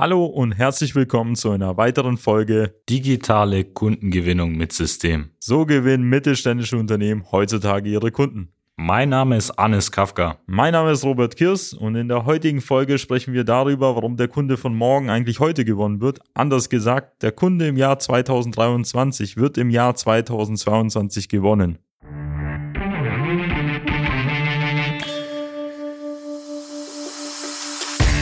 Hallo und herzlich willkommen zu einer weiteren Folge Digitale Kundengewinnung mit System. So gewinnen mittelständische Unternehmen heutzutage ihre Kunden. Mein Name ist Anis Kafka. Mein Name ist Robert Kirs und in der heutigen Folge sprechen wir darüber, warum der Kunde von morgen eigentlich heute gewonnen wird. Anders gesagt, der Kunde im Jahr 2023 wird im Jahr 2022 gewonnen.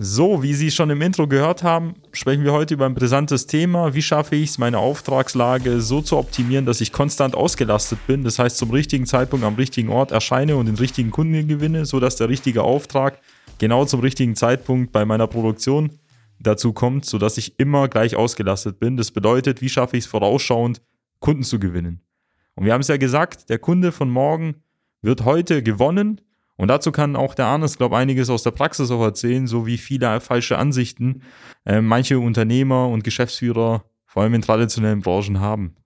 So, wie Sie schon im Intro gehört haben, sprechen wir heute über ein brisantes Thema. Wie schaffe ich es, meine Auftragslage so zu optimieren, dass ich konstant ausgelastet bin? Das heißt, zum richtigen Zeitpunkt am richtigen Ort erscheine und den richtigen Kunden gewinne, sodass der richtige Auftrag genau zum richtigen Zeitpunkt bei meiner Produktion dazu kommt, sodass ich immer gleich ausgelastet bin. Das bedeutet, wie schaffe ich es vorausschauend, Kunden zu gewinnen? Und wir haben es ja gesagt, der Kunde von morgen wird heute gewonnen und dazu kann auch der Arnes, glaube ich, einiges aus der Praxis auch erzählen, so wie viele falsche Ansichten äh, manche Unternehmer und Geschäftsführer, vor allem in traditionellen Branchen, haben.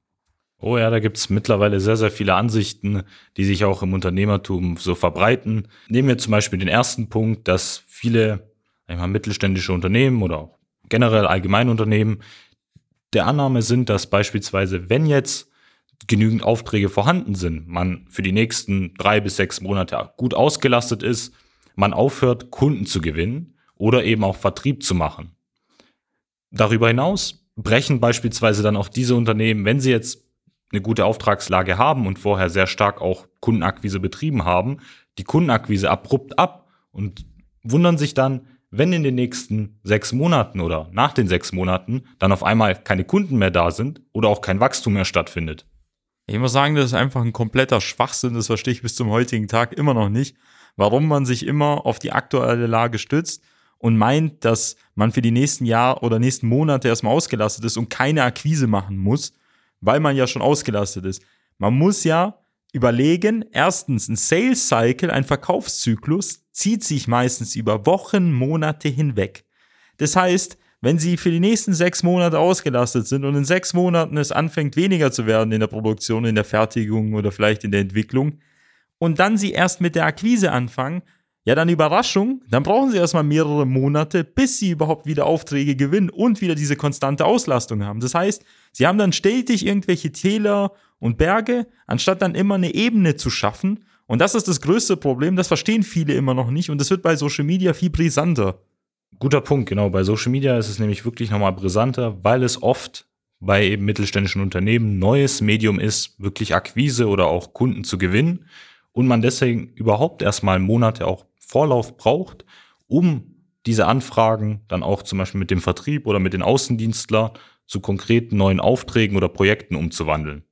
Oh ja, da gibt's mittlerweile sehr, sehr viele Ansichten, die sich auch im Unternehmertum so verbreiten. Nehmen wir zum Beispiel den ersten Punkt, dass viele mal, mittelständische Unternehmen oder auch generell allgemeine Unternehmen der Annahme sind, dass beispielsweise, wenn jetzt genügend Aufträge vorhanden sind, man für die nächsten drei bis sechs Monate gut ausgelastet ist, man aufhört, Kunden zu gewinnen oder eben auch Vertrieb zu machen. Darüber hinaus brechen beispielsweise dann auch diese Unternehmen, wenn sie jetzt eine gute Auftragslage haben und vorher sehr stark auch Kundenakquise betrieben haben, die Kundenakquise abrupt ab und wundern sich dann, wenn in den nächsten sechs Monaten oder nach den sechs Monaten dann auf einmal keine Kunden mehr da sind oder auch kein Wachstum mehr stattfindet. Ich muss sagen, das ist einfach ein kompletter Schwachsinn, das verstehe ich bis zum heutigen Tag immer noch nicht, warum man sich immer auf die aktuelle Lage stützt und meint, dass man für die nächsten Jahre oder nächsten Monate erstmal ausgelastet ist und keine Akquise machen muss, weil man ja schon ausgelastet ist. Man muss ja überlegen, erstens, ein Sales Cycle, ein Verkaufszyklus, zieht sich meistens über Wochen, Monate hinweg. Das heißt, wenn sie für die nächsten sechs Monate ausgelastet sind und in sechs Monaten es anfängt weniger zu werden in der Produktion, in der Fertigung oder vielleicht in der Entwicklung und dann sie erst mit der Akquise anfangen, ja dann Überraschung, dann brauchen sie erstmal mehrere Monate, bis sie überhaupt wieder Aufträge gewinnen und wieder diese konstante Auslastung haben. Das heißt, sie haben dann stetig irgendwelche Täler und Berge, anstatt dann immer eine Ebene zu schaffen. Und das ist das größte Problem, das verstehen viele immer noch nicht und das wird bei Social Media viel brisanter. Guter Punkt, genau. Bei Social Media ist es nämlich wirklich nochmal brisanter, weil es oft bei eben mittelständischen Unternehmen neues Medium ist, wirklich Akquise oder auch Kunden zu gewinnen und man deswegen überhaupt erstmal Monate auch Vorlauf braucht, um diese Anfragen dann auch zum Beispiel mit dem Vertrieb oder mit den Außendienstlern zu konkreten neuen Aufträgen oder Projekten umzuwandeln.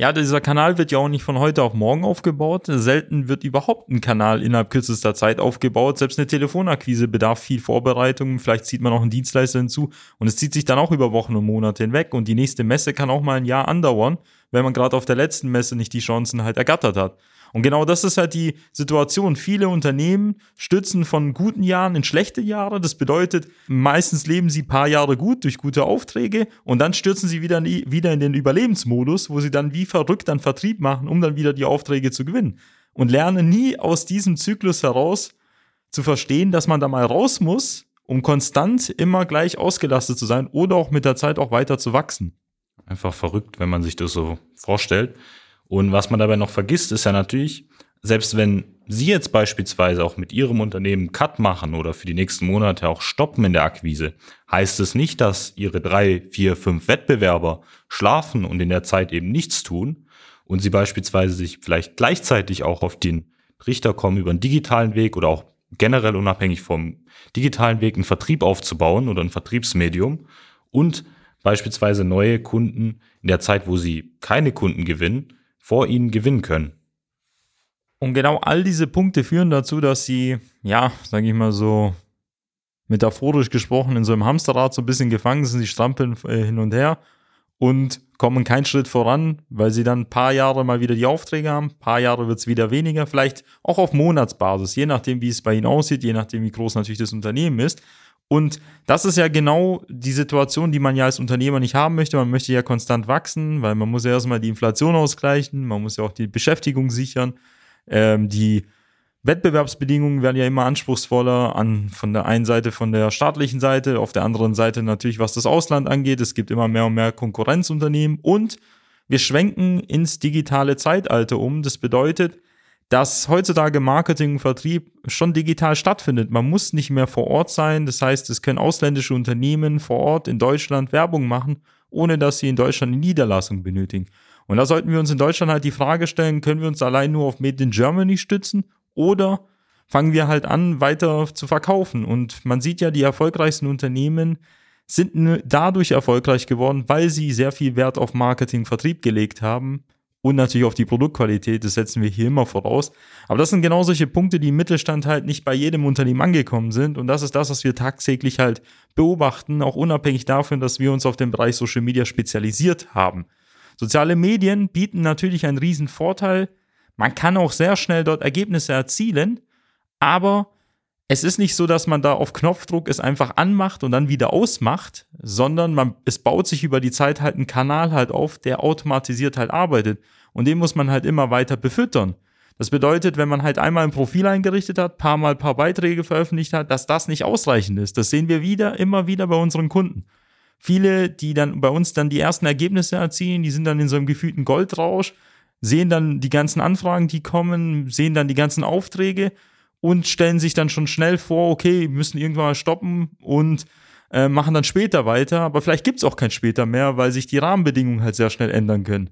Ja, dieser Kanal wird ja auch nicht von heute auf morgen aufgebaut. Selten wird überhaupt ein Kanal innerhalb kürzester Zeit aufgebaut. Selbst eine Telefonakquise bedarf viel Vorbereitung. Vielleicht zieht man auch einen Dienstleister hinzu und es zieht sich dann auch über Wochen und Monate hinweg. Und die nächste Messe kann auch mal ein Jahr andauern, wenn man gerade auf der letzten Messe nicht die Chancen halt ergattert hat. Und genau das ist halt die Situation. Viele Unternehmen stützen von guten Jahren in schlechte Jahre. Das bedeutet, meistens leben sie paar Jahre gut durch gute Aufträge und dann stürzen sie wieder, wieder in den Überlebensmodus, wo sie dann wie verrückt dann Vertrieb machen, um dann wieder die Aufträge zu gewinnen. Und lernen nie aus diesem Zyklus heraus zu verstehen, dass man da mal raus muss, um konstant immer gleich ausgelastet zu sein oder auch mit der Zeit auch weiter zu wachsen. Einfach verrückt, wenn man sich das so vorstellt. Und was man dabei noch vergisst, ist ja natürlich, selbst wenn Sie jetzt beispielsweise auch mit Ihrem Unternehmen Cut machen oder für die nächsten Monate auch stoppen in der Akquise, heißt es nicht, dass Ihre drei, vier, fünf Wettbewerber schlafen und in der Zeit eben nichts tun und Sie beispielsweise sich vielleicht gleichzeitig auch auf den Trichter kommen, über einen digitalen Weg oder auch generell unabhängig vom digitalen Weg einen Vertrieb aufzubauen oder ein Vertriebsmedium und beispielsweise neue Kunden in der Zeit, wo Sie keine Kunden gewinnen, vor Ihnen gewinnen können. Und genau all diese Punkte führen dazu, dass sie, ja, sage ich mal so, metaphorisch gesprochen, in so einem Hamsterrad so ein bisschen gefangen sind. Sie strampeln äh, hin und her und kommen keinen Schritt voran, weil sie dann ein paar Jahre mal wieder die Aufträge haben, ein paar Jahre wird es wieder weniger, vielleicht auch auf Monatsbasis, je nachdem, wie es bei ihnen aussieht, je nachdem, wie groß natürlich das Unternehmen ist. Und das ist ja genau die Situation, die man ja als Unternehmer nicht haben möchte. Man möchte ja konstant wachsen, weil man muss ja erstmal die Inflation ausgleichen, man muss ja auch die Beschäftigung sichern. Ähm, die Wettbewerbsbedingungen werden ja immer anspruchsvoller an von der einen Seite von der staatlichen Seite, auf der anderen Seite natürlich was das Ausland angeht. Es gibt immer mehr und mehr Konkurrenzunternehmen und wir schwenken ins digitale Zeitalter um. Das bedeutet, dass heutzutage Marketing und Vertrieb schon digital stattfindet. Man muss nicht mehr vor Ort sein. Das heißt, es können ausländische Unternehmen vor Ort in Deutschland Werbung machen, ohne dass sie in Deutschland eine Niederlassung benötigen. Und da sollten wir uns in Deutschland halt die Frage stellen, können wir uns allein nur auf Made in Germany stützen oder fangen wir halt an, weiter zu verkaufen? Und man sieht ja, die erfolgreichsten Unternehmen sind dadurch erfolgreich geworden, weil sie sehr viel Wert auf Marketing, Vertrieb gelegt haben und natürlich auf die Produktqualität, das setzen wir hier immer voraus. Aber das sind genau solche Punkte, die im Mittelstand halt nicht bei jedem Unternehmen angekommen sind. Und das ist das, was wir tagtäglich halt beobachten, auch unabhängig davon, dass wir uns auf den Bereich Social Media spezialisiert haben. Soziale Medien bieten natürlich einen riesen Vorteil. Man kann auch sehr schnell dort Ergebnisse erzielen, aber es ist nicht so, dass man da auf Knopfdruck es einfach anmacht und dann wieder ausmacht, sondern man, es baut sich über die Zeit halt ein Kanal halt auf, der automatisiert halt arbeitet. Und den muss man halt immer weiter befüttern. Das bedeutet, wenn man halt einmal ein Profil eingerichtet hat, paar Mal paar Beiträge veröffentlicht hat, dass das nicht ausreichend ist. Das sehen wir wieder, immer wieder bei unseren Kunden. Viele, die dann bei uns dann die ersten Ergebnisse erzielen, die sind dann in so einem gefühlten Goldrausch, sehen dann die ganzen Anfragen, die kommen, sehen dann die ganzen Aufträge und stellen sich dann schon schnell vor, okay, müssen irgendwann mal stoppen und äh, machen dann später weiter. Aber vielleicht gibt es auch kein später mehr, weil sich die Rahmenbedingungen halt sehr schnell ändern können.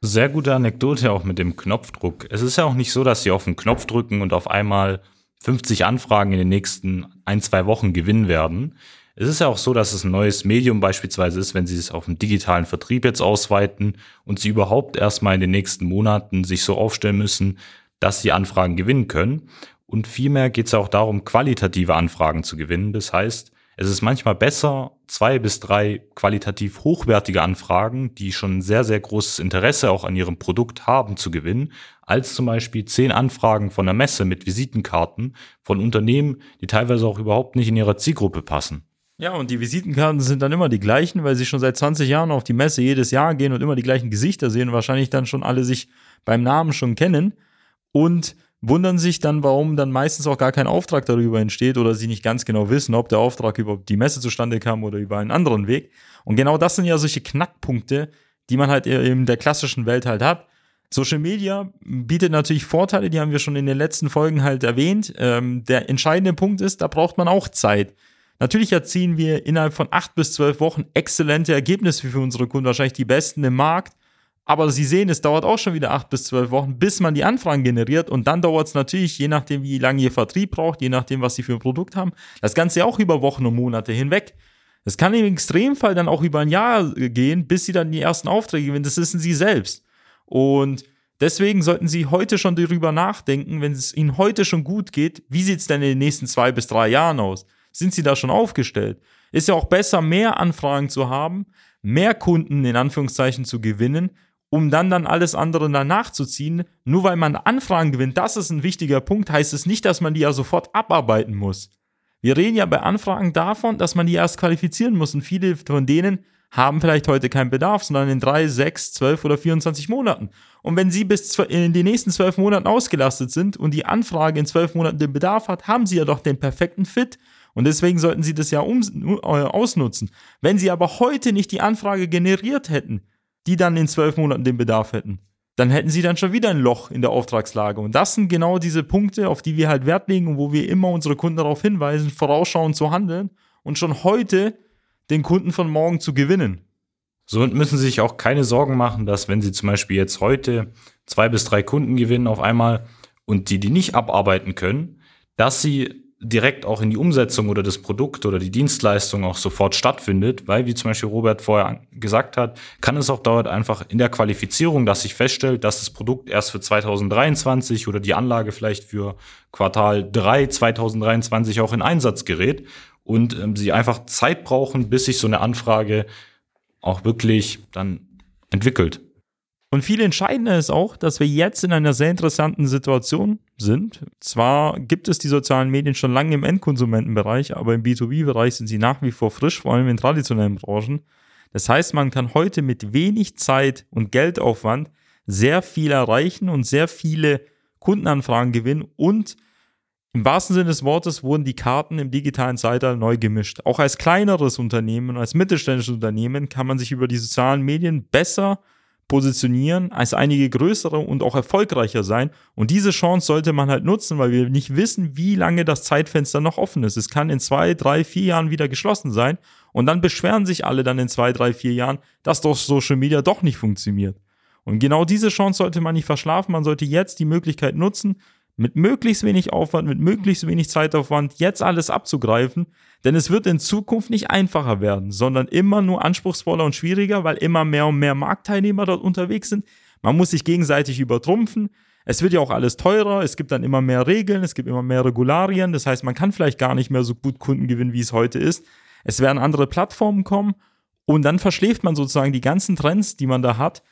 Sehr gute Anekdote auch mit dem Knopfdruck. Es ist ja auch nicht so, dass sie auf den Knopf drücken und auf einmal 50 Anfragen in den nächsten ein, zwei Wochen gewinnen werden. Es ist ja auch so, dass es ein neues Medium beispielsweise ist, wenn Sie es auf den digitalen Vertrieb jetzt ausweiten und Sie überhaupt erstmal in den nächsten Monaten sich so aufstellen müssen, dass Sie Anfragen gewinnen können. Und vielmehr geht es auch darum, qualitative Anfragen zu gewinnen. Das heißt, es ist manchmal besser, zwei bis drei qualitativ hochwertige Anfragen, die schon sehr, sehr großes Interesse auch an ihrem Produkt haben, zu gewinnen, als zum Beispiel zehn Anfragen von der Messe mit Visitenkarten von Unternehmen, die teilweise auch überhaupt nicht in ihrer Zielgruppe passen. Ja, und die Visitenkarten sind dann immer die gleichen, weil sie schon seit 20 Jahren auf die Messe jedes Jahr gehen und immer die gleichen Gesichter sehen und wahrscheinlich dann schon alle sich beim Namen schon kennen und wundern sich dann, warum dann meistens auch gar kein Auftrag darüber entsteht oder sie nicht ganz genau wissen, ob der Auftrag über die Messe zustande kam oder über einen anderen Weg. Und genau das sind ja solche Knackpunkte, die man halt in der klassischen Welt halt hat. Social Media bietet natürlich Vorteile, die haben wir schon in den letzten Folgen halt erwähnt. Ähm, der entscheidende Punkt ist, da braucht man auch Zeit. Natürlich erzielen wir innerhalb von acht bis zwölf Wochen exzellente Ergebnisse für unsere Kunden, wahrscheinlich die besten im Markt. Aber Sie sehen, es dauert auch schon wieder acht bis zwölf Wochen, bis man die Anfragen generiert. Und dann dauert es natürlich, je nachdem, wie lange Ihr Vertrieb braucht, je nachdem, was Sie für ein Produkt haben, das Ganze auch über Wochen und Monate hinweg. Es kann im Extremfall dann auch über ein Jahr gehen, bis Sie dann die ersten Aufträge gewinnen. Das wissen Sie selbst. Und deswegen sollten Sie heute schon darüber nachdenken, wenn es Ihnen heute schon gut geht, wie sieht es denn in den nächsten zwei bis drei Jahren aus? sind sie da schon aufgestellt? Ist ja auch besser, mehr Anfragen zu haben, mehr Kunden in Anführungszeichen zu gewinnen, um dann dann alles andere danach zu ziehen. Nur weil man Anfragen gewinnt, das ist ein wichtiger Punkt, heißt es nicht, dass man die ja sofort abarbeiten muss. Wir reden ja bei Anfragen davon, dass man die erst qualifizieren muss und viele von denen haben vielleicht heute keinen Bedarf, sondern in drei, sechs, zwölf oder 24 Monaten. Und wenn Sie bis in den nächsten zwölf Monaten ausgelastet sind und die Anfrage in zwölf Monaten den Bedarf hat, haben Sie ja doch den perfekten Fit und deswegen sollten Sie das ja um, äh, ausnutzen. Wenn Sie aber heute nicht die Anfrage generiert hätten, die dann in zwölf Monaten den Bedarf hätten, dann hätten sie dann schon wieder ein Loch in der Auftragslage. Und das sind genau diese Punkte, auf die wir halt Wert legen und wo wir immer unsere Kunden darauf hinweisen, vorausschauend zu handeln und schon heute den Kunden von morgen zu gewinnen. Somit müssen Sie sich auch keine Sorgen machen, dass wenn Sie zum Beispiel jetzt heute zwei bis drei Kunden gewinnen auf einmal und die die nicht abarbeiten können, dass Sie direkt auch in die Umsetzung oder das Produkt oder die Dienstleistung auch sofort stattfindet, weil, wie zum Beispiel Robert vorher gesagt hat, kann es auch dort einfach in der Qualifizierung, dass sich feststellt, dass das Produkt erst für 2023 oder die Anlage vielleicht für Quartal 3 2023 auch in Einsatz gerät und ähm, sie einfach Zeit brauchen, bis sich so eine Anfrage auch wirklich dann entwickelt. Und viel entscheidender ist auch, dass wir jetzt in einer sehr interessanten Situation sind. Zwar gibt es die sozialen Medien schon lange im Endkonsumentenbereich, aber im B2B-Bereich sind sie nach wie vor frisch, vor allem in traditionellen Branchen. Das heißt, man kann heute mit wenig Zeit und Geldaufwand sehr viel erreichen und sehr viele Kundenanfragen gewinnen und im wahrsten Sinne des Wortes wurden die Karten im digitalen Zeitalter neu gemischt. Auch als kleineres Unternehmen, als mittelständisches Unternehmen kann man sich über die sozialen Medien besser positionieren, als einige größere und auch erfolgreicher sein. Und diese Chance sollte man halt nutzen, weil wir nicht wissen, wie lange das Zeitfenster noch offen ist. Es kann in zwei, drei, vier Jahren wieder geschlossen sein. Und dann beschweren sich alle dann in zwei, drei, vier Jahren, dass doch Social Media doch nicht funktioniert. Und genau diese Chance sollte man nicht verschlafen. Man sollte jetzt die Möglichkeit nutzen, mit möglichst wenig Aufwand, mit möglichst wenig Zeitaufwand jetzt alles abzugreifen, denn es wird in Zukunft nicht einfacher werden, sondern immer nur anspruchsvoller und schwieriger, weil immer mehr und mehr Marktteilnehmer dort unterwegs sind. Man muss sich gegenseitig übertrumpfen. Es wird ja auch alles teurer, es gibt dann immer mehr Regeln, es gibt immer mehr Regularien, das heißt, man kann vielleicht gar nicht mehr so gut Kunden gewinnen, wie es heute ist. Es werden andere Plattformen kommen und dann verschläft man sozusagen die ganzen Trends, die man da hat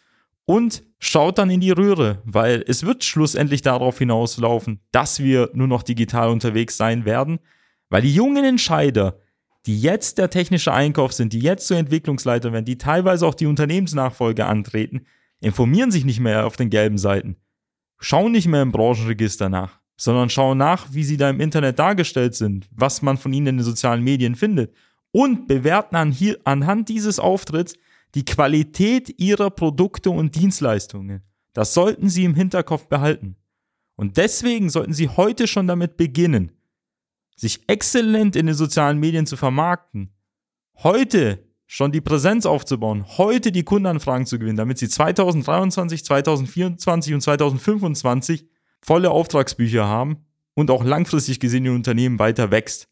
und schaut dann in die Röhre, weil es wird schlussendlich darauf hinauslaufen, dass wir nur noch digital unterwegs sein werden, weil die jungen Entscheider, die jetzt der technische Einkauf sind, die jetzt zur Entwicklungsleiter werden, die teilweise auch die Unternehmensnachfolge antreten, informieren sich nicht mehr auf den gelben Seiten, schauen nicht mehr im Branchenregister nach, sondern schauen nach, wie sie da im Internet dargestellt sind, was man von ihnen in den sozialen Medien findet und bewerten an hier, anhand dieses Auftritts die Qualität ihrer Produkte und Dienstleistungen. Das sollten Sie im Hinterkopf behalten. Und deswegen sollten Sie heute schon damit beginnen, sich exzellent in den sozialen Medien zu vermarkten, heute schon die Präsenz aufzubauen, heute die Kundenanfragen zu gewinnen, damit Sie 2023, 2024 und 2025 volle Auftragsbücher haben und auch langfristig gesehen Ihr Unternehmen weiter wächst.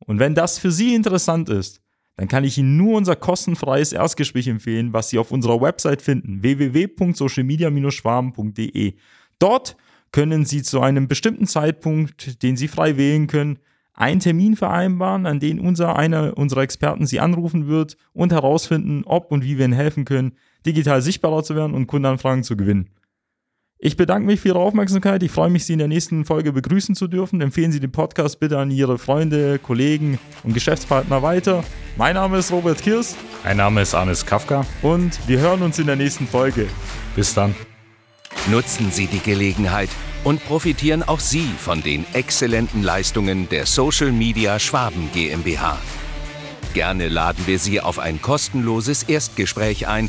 Und wenn das für Sie interessant ist, dann kann ich Ihnen nur unser kostenfreies Erstgespräch empfehlen, was Sie auf unserer Website finden, www.socialmedia-schwaben.de. Dort können Sie zu einem bestimmten Zeitpunkt, den Sie frei wählen können, einen Termin vereinbaren, an den unser einer unserer Experten Sie anrufen wird und herausfinden, ob und wie wir Ihnen helfen können, digital sichtbarer zu werden und Kundenanfragen zu gewinnen. Ich bedanke mich für Ihre Aufmerksamkeit. Ich freue mich, Sie in der nächsten Folge begrüßen zu dürfen. Empfehlen Sie den Podcast bitte an Ihre Freunde, Kollegen und Geschäftspartner weiter. Mein Name ist Robert Kirs. Mein Name ist Anis Kafka. Und wir hören uns in der nächsten Folge. Bis dann. Nutzen Sie die Gelegenheit und profitieren auch Sie von den exzellenten Leistungen der Social Media Schwaben GmbH. Gerne laden wir Sie auf ein kostenloses Erstgespräch ein